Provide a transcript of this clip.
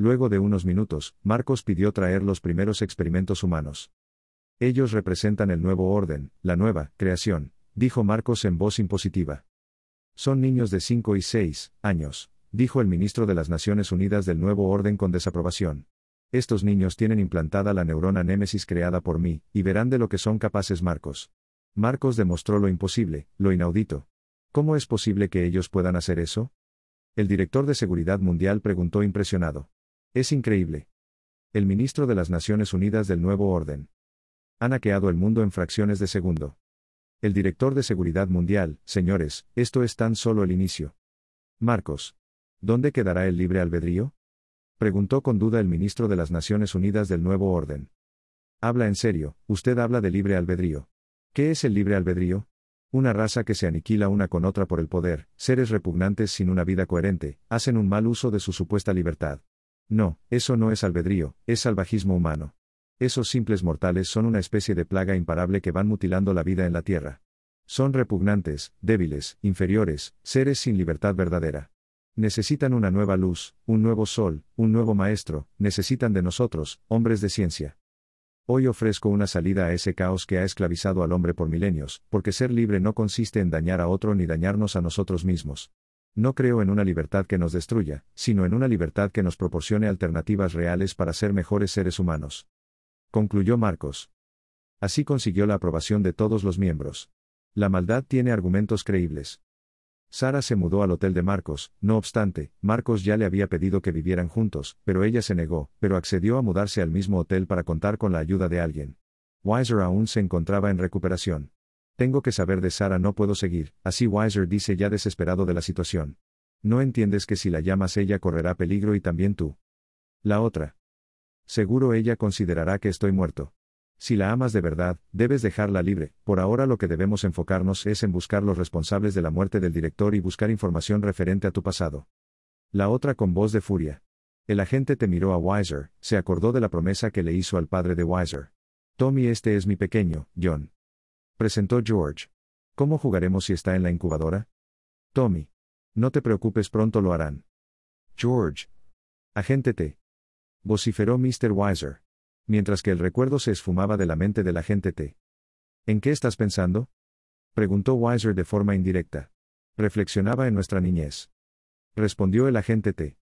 Luego de unos minutos, Marcos pidió traer los primeros experimentos humanos. Ellos representan el nuevo orden, la nueva creación, dijo Marcos en voz impositiva. Son niños de 5 y 6 años, dijo el ministro de las Naciones Unidas del nuevo orden con desaprobación. Estos niños tienen implantada la neurona Némesis creada por mí, y verán de lo que son capaces Marcos. Marcos demostró lo imposible, lo inaudito. ¿Cómo es posible que ellos puedan hacer eso? El director de Seguridad Mundial preguntó impresionado. Es increíble. El ministro de las Naciones Unidas del Nuevo Orden. Han hackeado el mundo en fracciones de segundo. El director de Seguridad Mundial, señores, esto es tan solo el inicio. Marcos. ¿Dónde quedará el libre albedrío? Preguntó con duda el ministro de las Naciones Unidas del Nuevo Orden. Habla en serio, usted habla de libre albedrío. ¿Qué es el libre albedrío? Una raza que se aniquila una con otra por el poder, seres repugnantes sin una vida coherente, hacen un mal uso de su supuesta libertad. No, eso no es albedrío, es salvajismo humano. Esos simples mortales son una especie de plaga imparable que van mutilando la vida en la tierra. Son repugnantes, débiles, inferiores, seres sin libertad verdadera. Necesitan una nueva luz, un nuevo sol, un nuevo maestro, necesitan de nosotros, hombres de ciencia. Hoy ofrezco una salida a ese caos que ha esclavizado al hombre por milenios, porque ser libre no consiste en dañar a otro ni dañarnos a nosotros mismos. No creo en una libertad que nos destruya, sino en una libertad que nos proporcione alternativas reales para ser mejores seres humanos. Concluyó Marcos. Así consiguió la aprobación de todos los miembros. La maldad tiene argumentos creíbles. Sara se mudó al hotel de Marcos, no obstante, Marcos ya le había pedido que vivieran juntos, pero ella se negó, pero accedió a mudarse al mismo hotel para contar con la ayuda de alguien. Weiser aún se encontraba en recuperación. Tengo que saber de Sara, no puedo seguir, así Weiser dice ya desesperado de la situación. No entiendes que si la llamas ella correrá peligro y también tú. La otra. Seguro ella considerará que estoy muerto. Si la amas de verdad, debes dejarla libre. Por ahora lo que debemos enfocarnos es en buscar los responsables de la muerte del director y buscar información referente a tu pasado. La otra con voz de furia. El agente te miró a Weiser, se acordó de la promesa que le hizo al padre de Weiser. Tommy, este es mi pequeño, John. Presentó George. ¿Cómo jugaremos si está en la incubadora? Tommy. No te preocupes, pronto lo harán. George. Agente T. Vociferó Mr. Weiser mientras que el recuerdo se esfumaba de la mente del agente T. ¿En qué estás pensando? preguntó Weiser de forma indirecta. Reflexionaba en nuestra niñez. Respondió el agente T.